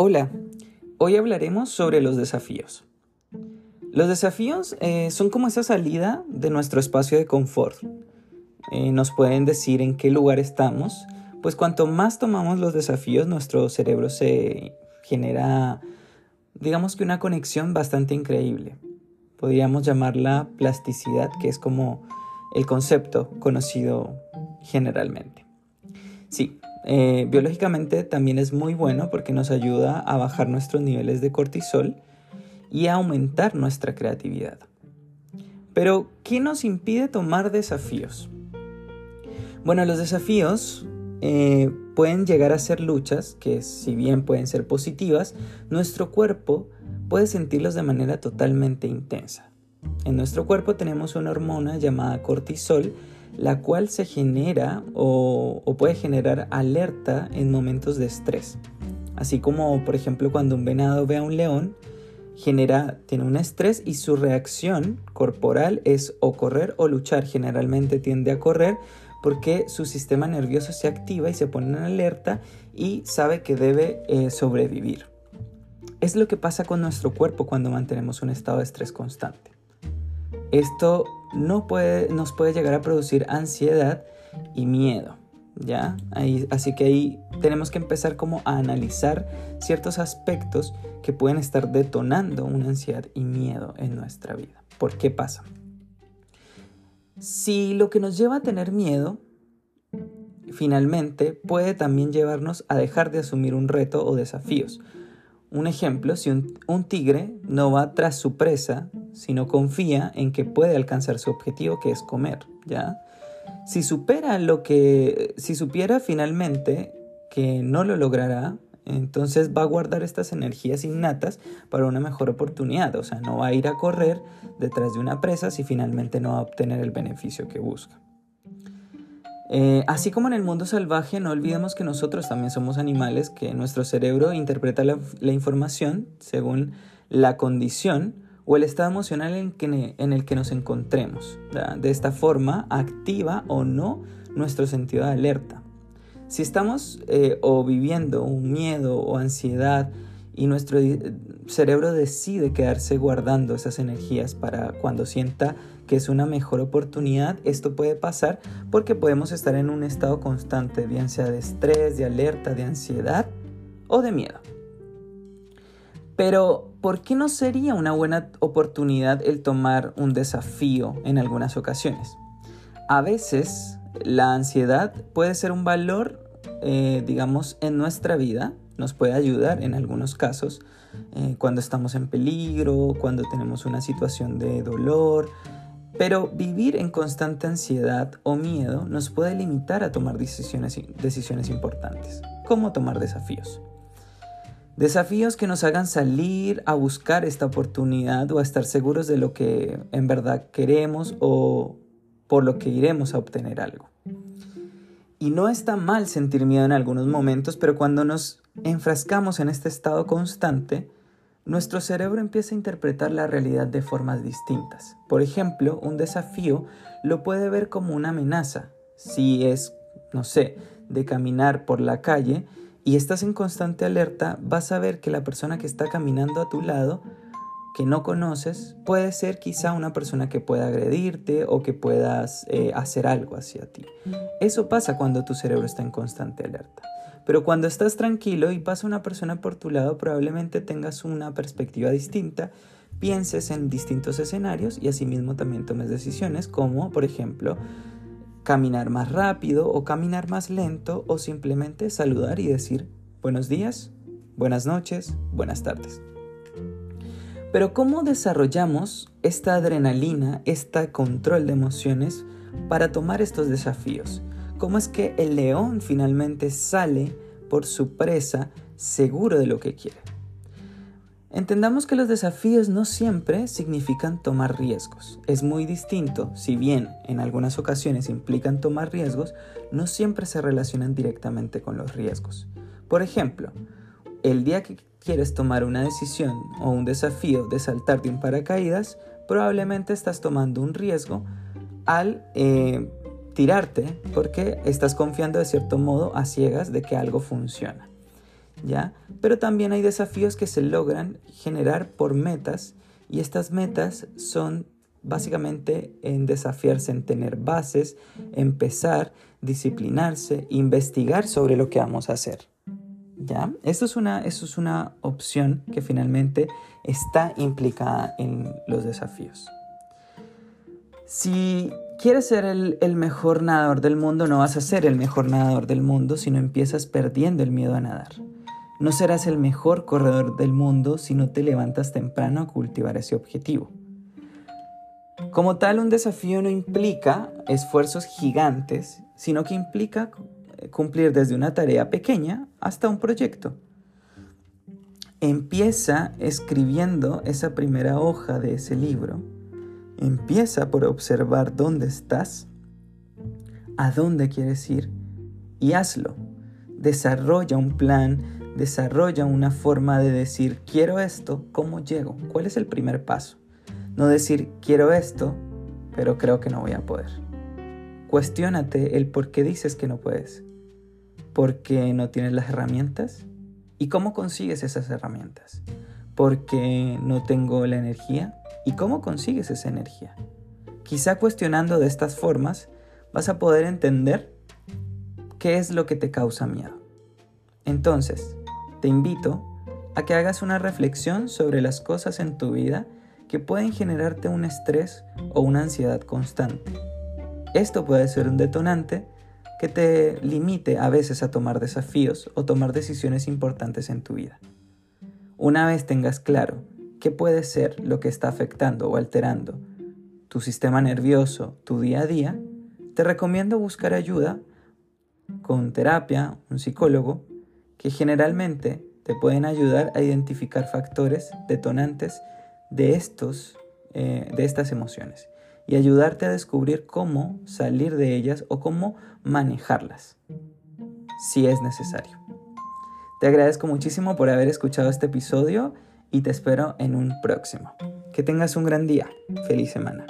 Hola, hoy hablaremos sobre los desafíos. Los desafíos eh, son como esa salida de nuestro espacio de confort. Eh, nos pueden decir en qué lugar estamos, pues cuanto más tomamos los desafíos, nuestro cerebro se genera, digamos que una conexión bastante increíble. Podríamos llamarla plasticidad, que es como el concepto conocido generalmente. Sí, eh, biológicamente también es muy bueno porque nos ayuda a bajar nuestros niveles de cortisol y a aumentar nuestra creatividad. Pero, ¿qué nos impide tomar desafíos? Bueno, los desafíos eh, pueden llegar a ser luchas que si bien pueden ser positivas, nuestro cuerpo puede sentirlos de manera totalmente intensa. En nuestro cuerpo tenemos una hormona llamada cortisol la cual se genera o, puede generar alerta en momentos de estrés. Así como, por ejemplo, cuando un venado ve a un león, genera, tiene un estrés y su reacción corporal es o correr o luchar. Generalmente tiende a correr porque su sistema nervioso se activa y se pone en alerta y sabe que debe eh, sobrevivir. Es lo que pasa con nuestro cuerpo cuando mantenemos un estado de estrés constante. Esto no puede, nos puede llegar a producir ansiedad y miedo. ¿Ya? así que ahí tenemos que empezar como a analizar ciertos aspectos que pueden estar detonando una ansiedad y miedo en nuestra vida. ¿Por qué pasa? Si lo que nos lleva a tener miedo finalmente puede también llevarnos a dejar de asumir un reto o desafíos. Un ejemplo, si un, tigre no va tras su presa, sino confía en que puede alcanzar su objetivo, que es comer, ¿ya? Si supera lo que, si supiera finalmente que no lo logrará, entonces va a guardar estas energías innatas para una mejor oportunidad, o sea, no va a ir a correr detrás de una presa si finalmente no va a obtener el beneficio que busca. Eh, así como en el mundo salvaje, no olvidemos que nosotros también somos animales, que nuestro cerebro interpreta la, información según la condición o el estado emocional en, el que nos encontremos. De esta forma, activa o no nuestro sentido de alerta. Si estamos eh, o viviendo un miedo o ansiedad y nuestro cerebro decide quedarse guardando esas energías para cuando sienta que es una mejor oportunidad, esto puede pasar porque podemos estar en un estado constante, bien sea de estrés, de alerta, de ansiedad o de miedo. Pero, ¿por qué no sería una buena oportunidad el tomar un desafío en algunas ocasiones? A veces la ansiedad puede ser un valor, eh, digamos, en nuestra vida, nos puede ayudar en algunos casos eh, cuando estamos en peligro, cuando tenemos una situación de dolor, pero vivir en constante ansiedad o miedo nos puede limitar a tomar decisiones, decisiones importantes, como tomar desafíos. Desafíos que nos hagan salir a buscar esta oportunidad o a estar seguros de lo que en verdad queremos o por lo que iremos a obtener algo. Y no está mal sentir miedo en algunos momentos, pero cuando nos enfrascamos en este estado constante, nuestro cerebro empieza a interpretar la realidad de formas distintas. Por ejemplo, un desafío lo puede ver como una amenaza. Si es, no sé, de caminar por la calle y estás en constante alerta, vas a ver que la persona que está caminando a tu lado, que no conoces, puede ser quizá una persona que pueda agredirte o que puedas eh, hacer algo hacia ti. Eso pasa cuando tu cerebro está en constante alerta. Pero cuando estás tranquilo y pasa una persona por tu lado, probablemente tengas una perspectiva distinta, pienses en distintos escenarios y asimismo también tomes decisiones como, por ejemplo, caminar más rápido o caminar más lento o simplemente saludar y decir buenos días, buenas noches, buenas tardes. Pero ¿cómo desarrollamos esta adrenalina, este control de emociones para tomar estos desafíos? ¿Cómo es que el león finalmente sale por su presa seguro de lo que quiere? Entendamos que los desafíos no siempre significan tomar riesgos. Es muy distinto, si bien en algunas ocasiones implican tomar riesgos, no siempre se relacionan directamente con los riesgos. Por ejemplo, el día que quieres tomar una decisión o un desafío de saltar de un paracaídas, probablemente estás tomando un riesgo al eh, tirarte porque estás confiando de cierto modo a ciegas de que algo funciona. ¿Ya? Pero también hay desafíos que se logran generar por metas y estas metas son básicamente en desafiarse en tener bases, empezar, disciplinarse, investigar sobre lo que vamos a hacer. ¿Ya? Esto es una, es una opción que finalmente está implicada en los desafíos. Si quieres ser el, el, mejor nadador del mundo, no vas a ser el mejor nadador del mundo si no empiezas perdiendo el miedo a nadar. No serás el mejor corredor del mundo si no te levantas temprano a cultivar ese objetivo. Como tal, un desafío no implica esfuerzos gigantes, sino que implica cumplir desde una tarea pequeña hasta un proyecto. Empieza escribiendo esa primera hoja de ese libro. Empieza por observar dónde estás, a dónde quieres ir y hazlo. Desarrolla un plan, desarrolla una forma de decir, quiero esto, ¿cómo llego? ¿Cuál es el primer paso? No decir, quiero esto, pero creo que no voy a poder. Cuestiónate el por qué dices que no puedes. ¿Por qué no tienes las herramientas? ¿Y cómo consigues esas herramientas? ¿Porque no tengo la energía? ¿Y cómo consigues esa energía? Quizá cuestionando de estas formas vas a poder entender qué es lo que te causa miedo. Entonces, te invito a que hagas una reflexión sobre las cosas en tu vida que pueden generarte un estrés o una ansiedad constante. Esto puede ser un detonante que te limite a veces a tomar desafíos o tomar decisiones importantes en tu vida. Una vez tengas claro qué puede ser lo que está afectando o alterando tu sistema nervioso, tu día a día, te recomiendo buscar ayuda con terapia, un psicólogo, que generalmente te pueden ayudar a identificar factores detonantes de, estos, eh, de estas emociones y ayudarte a descubrir cómo salir de ellas o cómo manejarlas, si es necesario. Te agradezco muchísimo por haber escuchado este episodio y te espero en un próximo. Que tengas un gran día. Feliz semana.